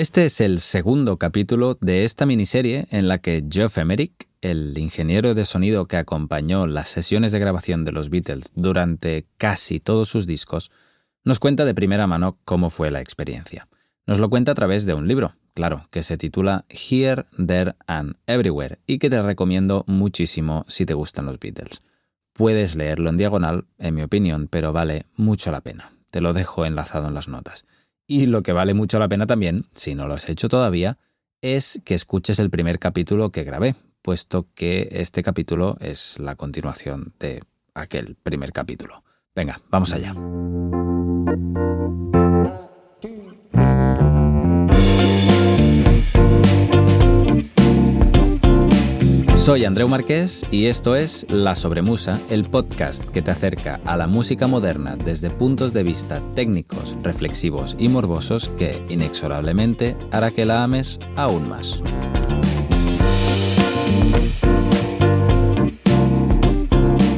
Este es el segundo capítulo de esta miniserie en la que Geoff Emerick, el ingeniero de sonido que acompañó las sesiones de grabación de los Beatles durante casi todos sus discos, nos cuenta de primera mano cómo fue la experiencia. Nos lo cuenta a través de un libro, claro, que se titula Here, There and Everywhere y que te recomiendo muchísimo si te gustan los Beatles. Puedes leerlo en diagonal, en mi opinión, pero vale mucho la pena. Te lo dejo enlazado en las notas. Y lo que vale mucho la pena también, si no lo has hecho todavía, es que escuches el primer capítulo que grabé, puesto que este capítulo es la continuación de aquel primer capítulo. Venga, vamos allá. Soy Andreu Marqués y esto es La Sobremusa, el podcast que te acerca a la música moderna desde puntos de vista técnicos, reflexivos y morbosos que, inexorablemente, hará que la ames aún más.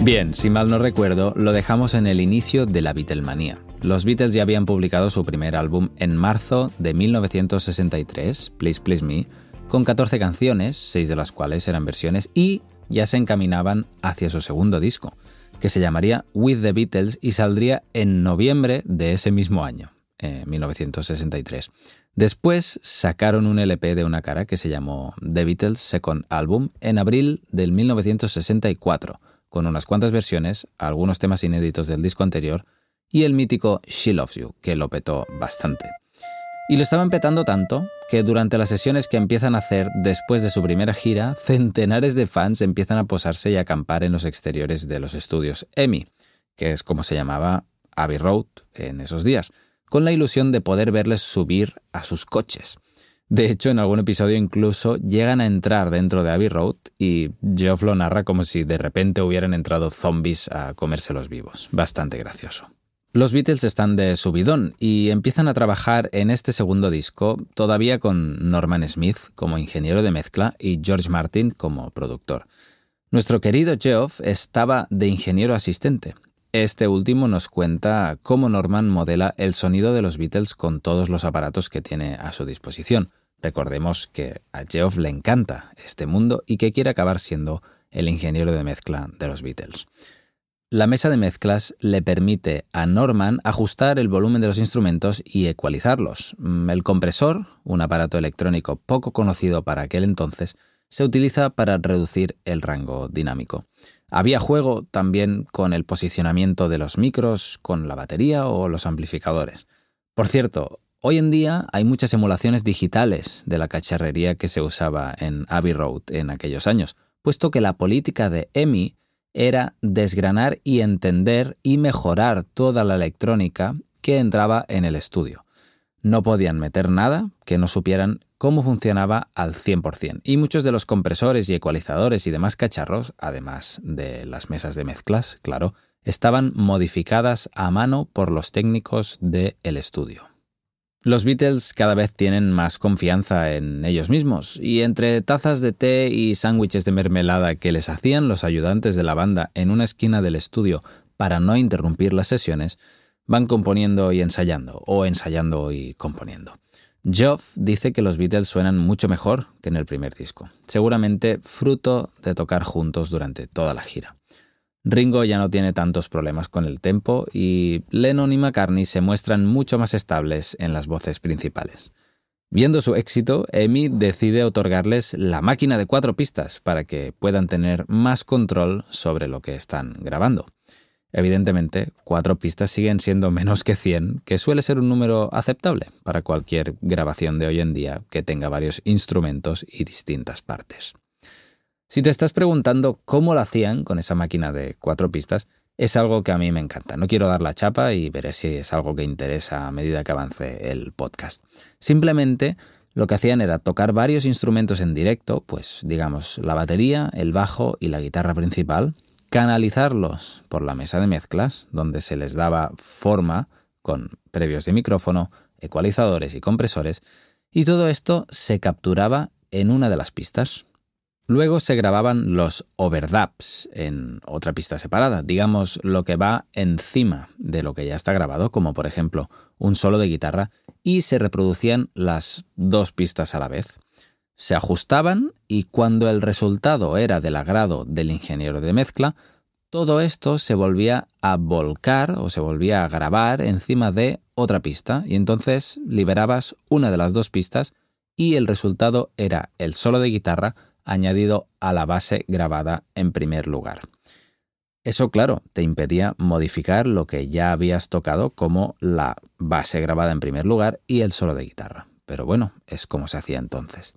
Bien, si mal no recuerdo, lo dejamos en el inicio de la Beatlemanía. Los Beatles ya habían publicado su primer álbum en marzo de 1963, Please Please Me, con 14 canciones, 6 de las cuales eran versiones, y ya se encaminaban hacia su segundo disco, que se llamaría With the Beatles y saldría en noviembre de ese mismo año, 1963. Después sacaron un LP de una cara que se llamó The Beatles Second Album en abril del 1964, con unas cuantas versiones, algunos temas inéditos del disco anterior y el mítico She Loves You, que lo petó bastante. Y lo estaban petando tanto que durante las sesiones que empiezan a hacer después de su primera gira, centenares de fans empiezan a posarse y acampar en los exteriores de los estudios EMI, que es como se llamaba Abbey Road en esos días, con la ilusión de poder verles subir a sus coches. De hecho, en algún episodio incluso llegan a entrar dentro de Abbey Road y Geoff lo narra como si de repente hubieran entrado zombies a comérselos vivos. Bastante gracioso. Los Beatles están de subidón y empiezan a trabajar en este segundo disco todavía con Norman Smith como ingeniero de mezcla y George Martin como productor. Nuestro querido Geoff estaba de ingeniero asistente. Este último nos cuenta cómo Norman modela el sonido de los Beatles con todos los aparatos que tiene a su disposición. Recordemos que a Geoff le encanta este mundo y que quiere acabar siendo el ingeniero de mezcla de los Beatles. La mesa de mezclas le permite a Norman ajustar el volumen de los instrumentos y ecualizarlos. Mm, el compresor, un aparato electrónico poco conocido para aquel entonces, se utiliza para reducir el rango dinámico. Había juego también con el posicionamiento de los micros, con la batería o los amplificadores. Por cierto, hoy en día hay muchas emulaciones digitales de la cacharrería que se usaba en Abbey Road en aquellos años, puesto que la política de EMI era desgranar y entender y mejorar toda la electrónica que entraba en el estudio. No podían meter nada que no supieran cómo funcionaba al 100%. Y muchos de los compresores y ecualizadores y demás cacharros, además de las mesas de mezclas, claro, estaban modificadas a mano por los técnicos del estudio. Los Beatles cada vez tienen más confianza en ellos mismos, y entre tazas de té y sándwiches de mermelada que les hacían los ayudantes de la banda en una esquina del estudio para no interrumpir las sesiones, van componiendo y ensayando, o ensayando y componiendo. Geoff dice que los Beatles suenan mucho mejor que en el primer disco, seguramente fruto de tocar juntos durante toda la gira. Ringo ya no tiene tantos problemas con el tempo y Lennon y McCartney se muestran mucho más estables en las voces principales. Viendo su éxito, Amy decide otorgarles la máquina de cuatro pistas para que puedan tener más control sobre lo que están grabando. Evidentemente, cuatro pistas siguen siendo menos que 100, que suele ser un número aceptable para cualquier grabación de hoy en día que tenga varios instrumentos y distintas partes. Si te estás preguntando cómo lo hacían con esa máquina de cuatro pistas, es algo que a mí me encanta. No quiero dar la chapa y veré si es algo que interesa a medida que avance el podcast. Simplemente lo que hacían era tocar varios instrumentos en directo, pues digamos la batería, el bajo y la guitarra principal, canalizarlos por la mesa de mezclas, donde se les daba forma con previos de micrófono, ecualizadores y compresores, y todo esto se capturaba en una de las pistas. Luego se grababan los overdubs en otra pista separada, digamos lo que va encima de lo que ya está grabado, como por ejemplo un solo de guitarra, y se reproducían las dos pistas a la vez. Se ajustaban y cuando el resultado era del agrado del ingeniero de mezcla, todo esto se volvía a volcar o se volvía a grabar encima de otra pista y entonces liberabas una de las dos pistas y el resultado era el solo de guitarra añadido a la base grabada en primer lugar. Eso, claro, te impedía modificar lo que ya habías tocado como la base grabada en primer lugar y el solo de guitarra. Pero bueno, es como se hacía entonces.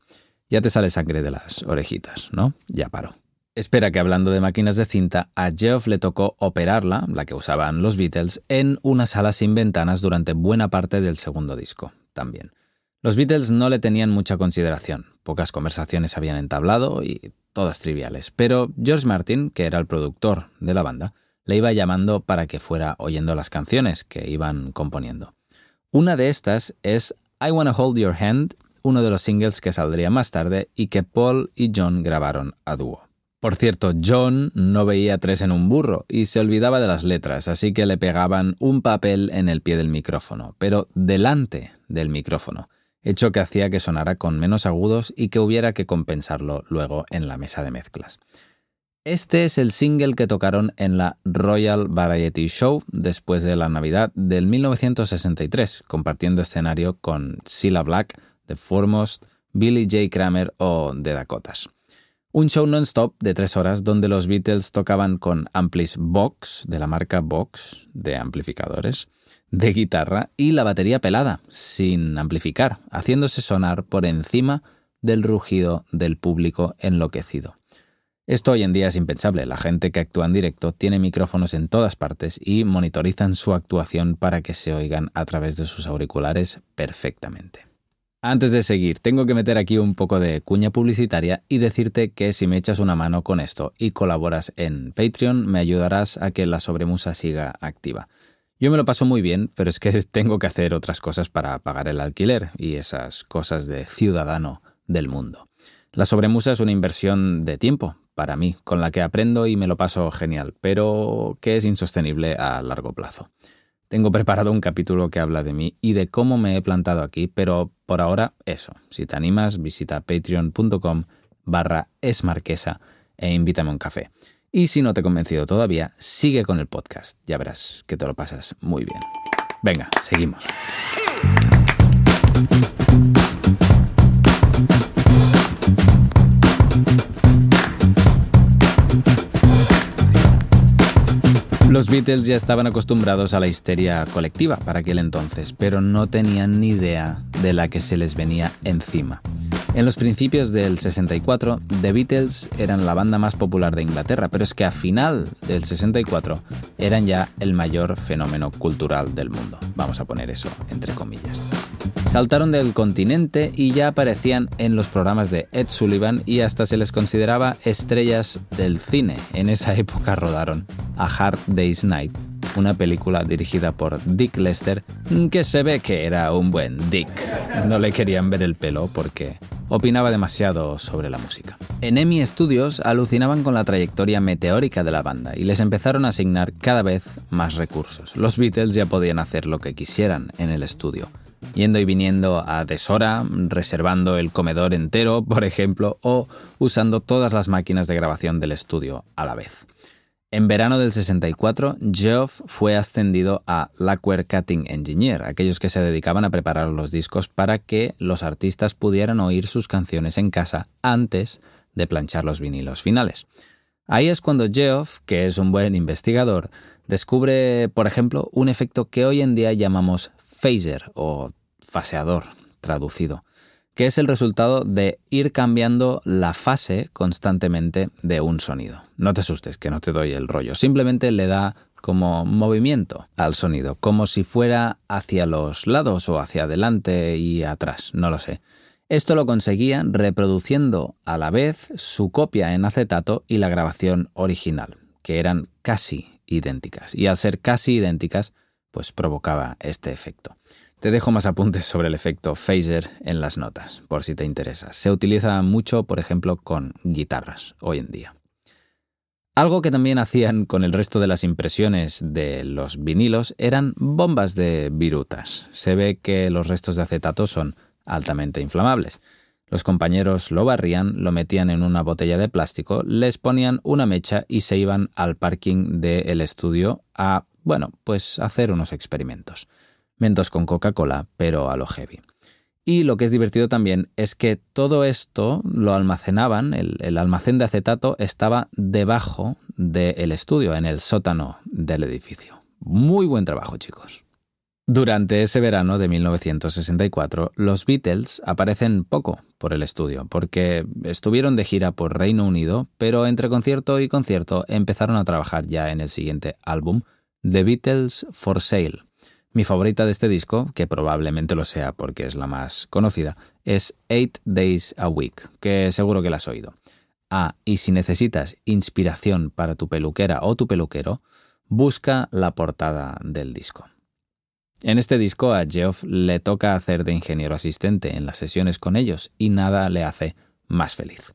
Ya te sale sangre de las orejitas, ¿no? Ya paro. Espera que hablando de máquinas de cinta, a Geoff le tocó operarla, la que usaban los Beatles, en una sala sin ventanas durante buena parte del segundo disco, también. Los Beatles no le tenían mucha consideración, pocas conversaciones habían entablado y todas triviales, pero George Martin, que era el productor de la banda, le iba llamando para que fuera oyendo las canciones que iban componiendo. Una de estas es I Wanna Hold Your Hand, uno de los singles que saldría más tarde y que Paul y John grabaron a dúo. Por cierto, John no veía tres en un burro y se olvidaba de las letras, así que le pegaban un papel en el pie del micrófono, pero delante del micrófono, hecho que hacía que sonara con menos agudos y que hubiera que compensarlo luego en la mesa de mezclas. Este es el single que tocaron en la Royal Variety Show después de la Navidad del 1963, compartiendo escenario con Cilla Black, The Foremost, Billy J. Kramer o The Dakotas. Un show non-stop de tres horas donde los Beatles tocaban con amplis Vox, de la marca Vox, de amplificadores, de guitarra y la batería pelada, sin amplificar, haciéndose sonar por encima del rugido del público enloquecido. Esto hoy en día es impensable. La gente que actúa en directo tiene micrófonos en todas partes y monitorizan su actuación para que se oigan a través de sus auriculares perfectamente. Antes de seguir, tengo que meter aquí un poco de cuña publicitaria y decirte que si me echas una mano con esto y colaboras en Patreon, me ayudarás a que la sobremusa siga activa. Yo me lo paso muy bien, pero es que tengo que hacer otras cosas para pagar el alquiler y esas cosas de ciudadano del mundo. La sobremusa es una inversión de tiempo para mí, con la que aprendo y me lo paso genial, pero que es insostenible a largo plazo. Tengo preparado un capítulo que habla de mí y de cómo me he plantado aquí, pero por ahora eso. Si te animas, visita patreon.com barra esmarquesa e invítame un café. Y si no te he convencido todavía, sigue con el podcast. Ya verás que te lo pasas muy bien. Venga, seguimos. Los Beatles ya estaban acostumbrados a la histeria colectiva para aquel entonces, pero no tenían ni idea de la que se les venía encima. En los principios del 64, The Beatles eran la banda más popular de Inglaterra, pero es que a final del 64 eran ya el mayor fenómeno cultural del mundo. Vamos a poner eso entre comillas. Saltaron del continente y ya aparecían en los programas de Ed Sullivan y hasta se les consideraba estrellas del cine. En esa época rodaron A Hard Day's Night, una película dirigida por Dick Lester, que se ve que era un buen Dick. No le querían ver el pelo porque opinaba demasiado sobre la música. En EMI Studios alucinaban con la trayectoria meteórica de la banda y les empezaron a asignar cada vez más recursos. Los Beatles ya podían hacer lo que quisieran en el estudio yendo y viniendo a deshora, reservando el comedor entero, por ejemplo, o usando todas las máquinas de grabación del estudio a la vez. En verano del 64, Geoff fue ascendido a Lacquer Cutting Engineer, aquellos que se dedicaban a preparar los discos para que los artistas pudieran oír sus canciones en casa antes de planchar los vinilos finales. Ahí es cuando Geoff, que es un buen investigador, descubre, por ejemplo, un efecto que hoy en día llamamos phaser o faseador traducido que es el resultado de ir cambiando la fase constantemente de un sonido. No te asustes, que no te doy el rollo, simplemente le da como movimiento al sonido, como si fuera hacia los lados o hacia adelante y atrás, no lo sé. Esto lo conseguía reproduciendo a la vez su copia en acetato y la grabación original, que eran casi idénticas, y al ser casi idénticas, pues provocaba este efecto. Te dejo más apuntes sobre el efecto phaser en las notas, por si te interesa. Se utiliza mucho, por ejemplo, con guitarras hoy en día. Algo que también hacían con el resto de las impresiones de los vinilos eran bombas de virutas. Se ve que los restos de acetato son altamente inflamables. Los compañeros lo barrían, lo metían en una botella de plástico, les ponían una mecha y se iban al parking del estudio a, bueno, pues hacer unos experimentos. Mentos con Coca-Cola, pero a lo heavy. Y lo que es divertido también es que todo esto lo almacenaban, el, almacén de acetato estaba debajo del estudio, en el sótano del edificio. Muy buen trabajo, chicos. Durante ese verano de 1964, los Beatles aparecen poco por el estudio, porque estuvieron de gira por Reino Unido, pero entre concierto y concierto empezaron a trabajar ya en el siguiente álbum, The Beatles for Sale. Mi favorita de este disco, que probablemente lo sea porque es la más conocida, es Eight Days a Week, que seguro que la has oído. Ah, y si necesitas inspiración para tu peluquera o tu peluquero, busca la portada del disco. En este disco a Geoff le toca hacer de ingeniero asistente en las sesiones con ellos y nada le hace más feliz.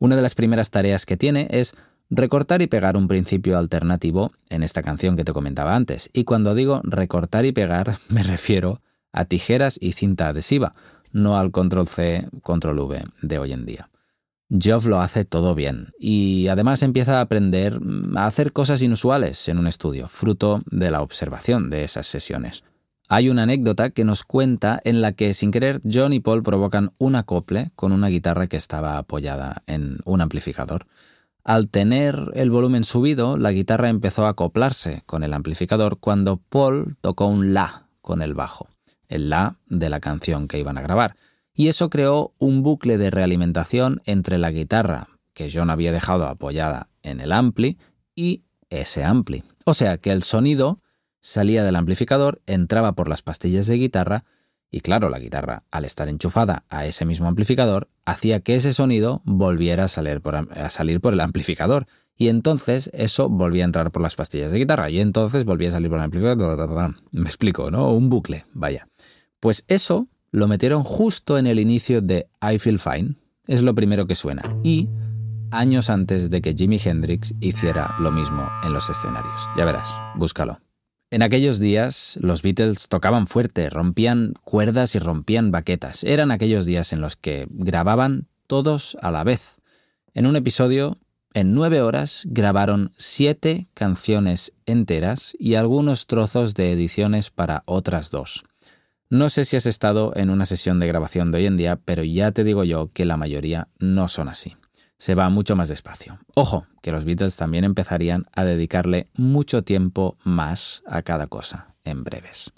Una de las primeras tareas que tiene es recortar y pegar un principio alternativo en esta canción que te comentaba antes. Y cuando digo recortar y pegar me refiero a tijeras y cinta adhesiva, no al control C, control V de hoy en día. Geoff lo hace todo bien y además empieza a aprender a hacer cosas inusuales en un estudio, fruto de la observación de esas sesiones. Hay una anécdota que nos cuenta en la que sin querer John y Paul provocan un acople con una guitarra que estaba apoyada en un amplificador. Al tener el volumen subido, la guitarra empezó a acoplarse con el amplificador cuando Paul tocó un La con el bajo, el La de la canción que iban a grabar, y eso creó un bucle de realimentación entre la guitarra que John había dejado apoyada en el ampli y ese ampli. O sea que el sonido salía del amplificador, entraba por las pastillas de guitarra y claro, la guitarra, al estar enchufada a ese mismo amplificador, hacía que ese sonido volviera a salir, por, el amplificador. Y entonces eso volvía a entrar por las pastillas de guitarra. Y entonces volvía a salir por el amplificador. Me explico, ¿no? Un bucle, vaya. Pues eso lo metieron justo en el inicio de I Feel Fine. Es lo primero que suena. Y años antes de que Jimi Hendrix hiciera lo mismo en los escenarios. Ya verás, búscalo. En aquellos días los Beatles tocaban fuerte, rompían cuerdas y rompían baquetas. Eran aquellos días en los que grababan todos a la vez. En un episodio, en nueve horas, grabaron siete canciones enteras y algunos trozos de ediciones para otras dos. No sé si has estado en una sesión de grabación de hoy en día, pero ya te digo yo que la mayoría no son así se va mucho más despacio. Ojo, que los Beatles también empezarían a dedicarle mucho tiempo más a cada cosa, en breves.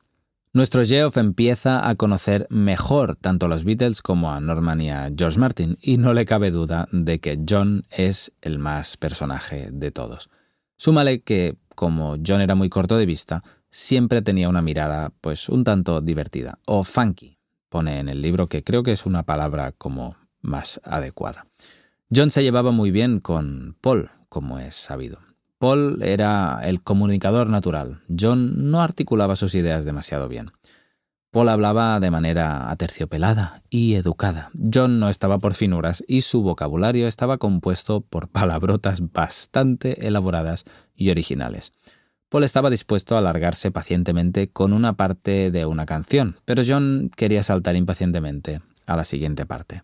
Nuestro Geoff empieza a conocer mejor tanto a los Beatles como a Norman y a George Martin, y no le cabe duda de que John es el más personaje de todos. Súmale que, como John era muy corto de vista, siempre tenía una mirada, pues, un tanto divertida, o funky, pone en el libro que creo que es una palabra como más adecuada. John se llevaba muy bien con Paul, como es sabido. Paul era el comunicador natural. John no articulaba sus ideas demasiado bien. Paul hablaba de manera aterciopelada y educada. John no estaba por finuras y su vocabulario estaba compuesto por palabrotas bastante elaboradas y originales. Paul estaba dispuesto a alargarse pacientemente con una parte de una canción, pero John quería saltar impacientemente a la siguiente parte.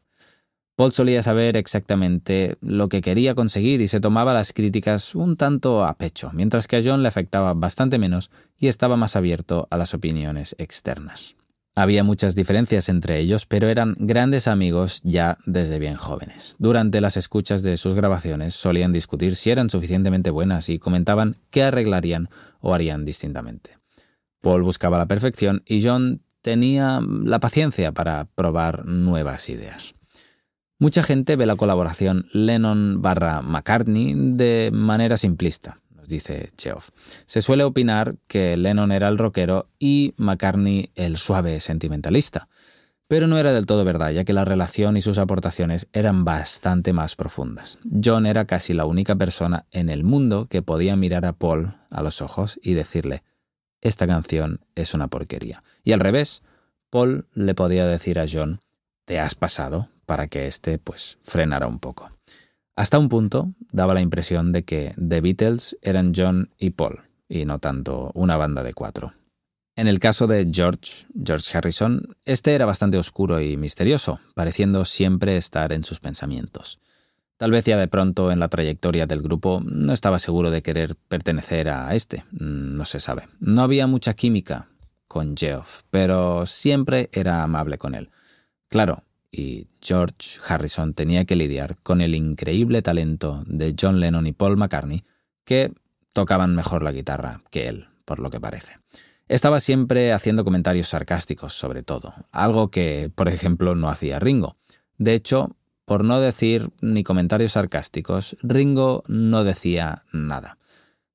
Paul solía saber exactamente lo que quería conseguir y se tomaba las críticas un tanto a pecho, mientras que a John le afectaba bastante menos y estaba más abierto a las opiniones externas. Había muchas diferencias entre ellos, pero eran grandes amigos ya desde bien jóvenes. Durante las escuchas de sus grabaciones solían discutir si eran suficientemente buenas y comentaban qué arreglarían o harían distintamente. Paul buscaba la perfección y John tenía la paciencia para probar nuevas ideas. Mucha gente ve la colaboración Lennon barra McCartney de manera simplista, nos dice Geoff. Se suele opinar que Lennon era el rockero y McCartney el suave sentimentalista. Pero no era del todo verdad, ya que la relación y sus aportaciones eran bastante más profundas. John era casi la única persona en el mundo que podía mirar a Paul a los ojos y decirle, esta canción es una porquería. Y al revés, Paul le podía decir a John, te has pasado, para que éste pues frenara un poco. Hasta un punto daba la impresión de que The Beatles eran John y Paul, y no tanto una banda de cuatro. En el caso de George, George Harrison, este era bastante oscuro y misterioso, pareciendo siempre estar en sus pensamientos. Tal vez ya de pronto en la trayectoria del grupo no estaba seguro de querer pertenecer a este, no se sabe. No había mucha química con Geoff, pero siempre era amable con él. Claro, y George Harrison tenía que lidiar con el increíble talento de John Lennon y Paul McCartney, que tocaban mejor la guitarra que él, por lo que parece. Estaba siempre haciendo comentarios sarcásticos sobre todo, algo que, por ejemplo, no hacía Ringo. De hecho, por no decir ni comentarios sarcásticos, Ringo no decía nada.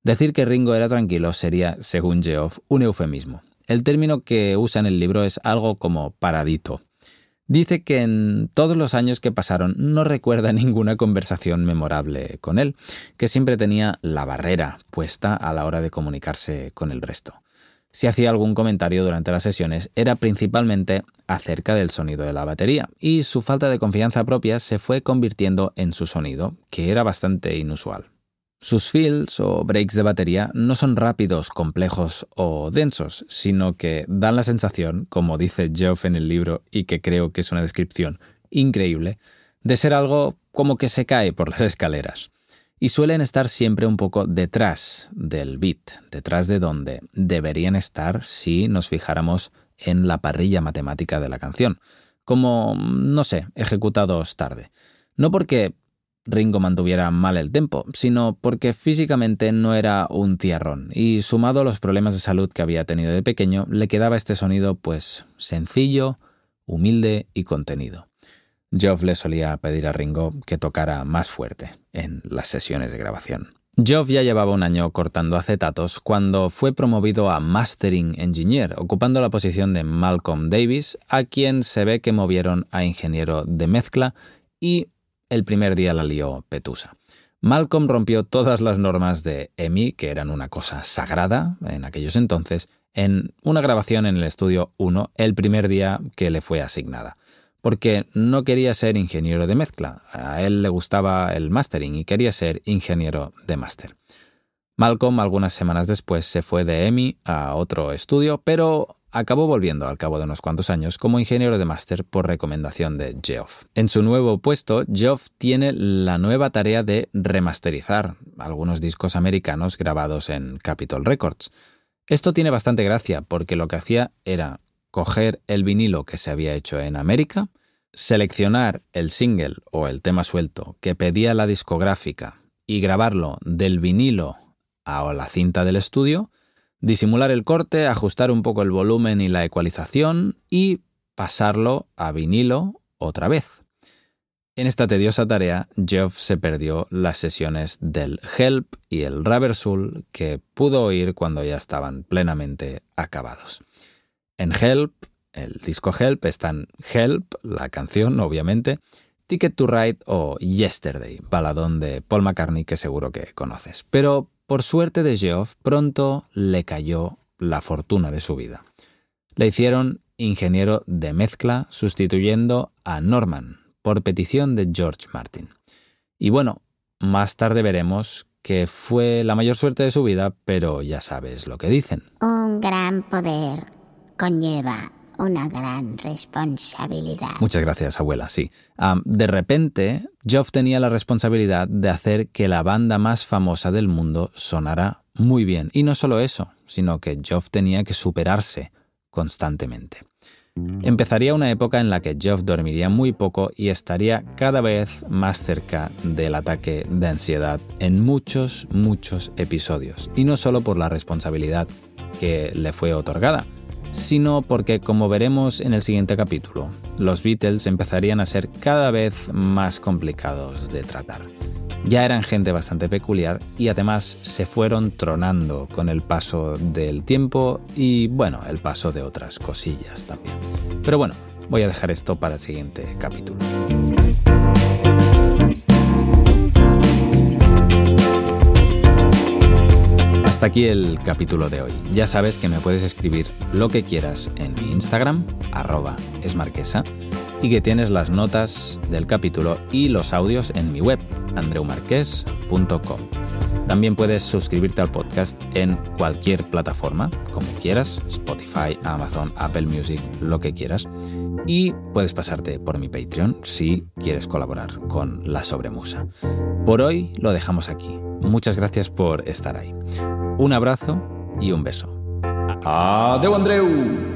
Decir que Ringo era tranquilo sería, según Geoff, un eufemismo. El término que usa en el libro es algo como paradito. Dice que en todos los años que pasaron no recuerda ninguna conversación memorable con él, que siempre tenía la barrera puesta a la hora de comunicarse con el resto si hacía algún comentario durante las sesiones era principalmente acerca del sonido de la batería, y su falta de confianza propia se fue convirtiendo en su sonido, que era bastante inusual. Sus fills o breaks de batería no son rápidos, complejos o densos, sino que dan la sensación, como dice Geoff en el libro y que creo que es una descripción increíble, de ser algo como que se cae por las escaleras y suelen estar siempre un poco detrás del beat, detrás de donde deberían estar si nos fijáramos en la parrilla matemática de la canción, como, no sé, ejecutados tarde. No porque Ringo mantuviera mal el tempo, sino porque físicamente no era un tierrón, y sumado a los problemas de salud que había tenido de pequeño, le quedaba este sonido pues sencillo, humilde y contenido. Geoff le solía pedir a Ringo que tocara más fuerte en las sesiones de grabación. Geoff ya llevaba un año cortando acetatos cuando fue promovido a Mastering Engineer, ocupando la posición de Malcolm Davis, a quien se ve que movieron a ingeniero de mezcla y el primer día la lió Petusa. Malcolm rompió todas las normas de EMI, que eran una cosa sagrada en aquellos entonces, en una grabación en el estudio 1 el primer día que le fue asignada porque no quería ser ingeniero de mezcla. A él le gustaba el mastering y quería ser ingeniero de máster. Malcolm algunas semanas después se fue de EMI a otro estudio, pero acabó volviendo al cabo de unos cuantos años como ingeniero de máster por recomendación de Geoff. En su nuevo puesto, Geoff tiene la nueva tarea de remasterizar algunos discos americanos grabados en Capitol Records. Esto tiene bastante gracia porque lo que hacía era coger el vinilo que se había hecho en América, seleccionar el single o el tema suelto que pedía la discográfica y grabarlo del vinilo a la cinta del estudio, disimular el corte, ajustar un poco el volumen y la ecualización y pasarlo a vinilo otra vez. En esta tediosa tarea, Geoff se perdió las sesiones del Help y el Rubber que pudo oír cuando ya estaban plenamente acabados. En Help, el disco Help, están Help, la canción, obviamente, Ticket to Ride o Yesterday, baladón de Paul McCartney que seguro que conoces. Pero por suerte de Geoff, pronto le cayó la fortuna de su vida. Le hicieron ingeniero de mezcla sustituyendo a Norman por petición de George Martin. Y bueno, más tarde veremos que fue la mayor suerte de su vida, pero ya sabes lo que dicen. Un gran poder conlleva una gran responsabilidad. Muchas gracias, abuela, sí. de repente, Geoff tenía la responsabilidad de hacer que la banda más famosa del mundo sonara muy bien. Y no solo eso, sino que Geoff tenía que superarse constantemente. Empezaría una época en la que Geoff dormiría muy poco y estaría cada vez más cerca del ataque de ansiedad en muchos, muchos episodios. Y no solo por la responsabilidad que le fue otorgada, sino porque, como veremos en el siguiente capítulo, los Beatles empezarían a ser cada vez más complicados de tratar. Ya eran gente bastante peculiar y además se fueron tronando con el paso del tiempo y, bueno, el paso de otras cosillas también. Pero bueno, voy a dejar esto para el siguiente capítulo. Hasta aquí el capítulo de hoy. Ya sabes que me puedes escribir lo que quieras en mi Instagram, arroba esmarquesa, y que tienes las notas del capítulo y los audios en mi web, andreumarques.com. También puedes suscribirte al podcast en cualquier plataforma, como quieras, Spotify, Amazon, Apple Music, lo que quieras. Y puedes pasarte por mi Patreon si quieres colaborar con La Sobremusa. Por hoy lo dejamos aquí. Muchas gracias por estar ahí. Un abrazo y un beso. ¡Adeu, Andreu!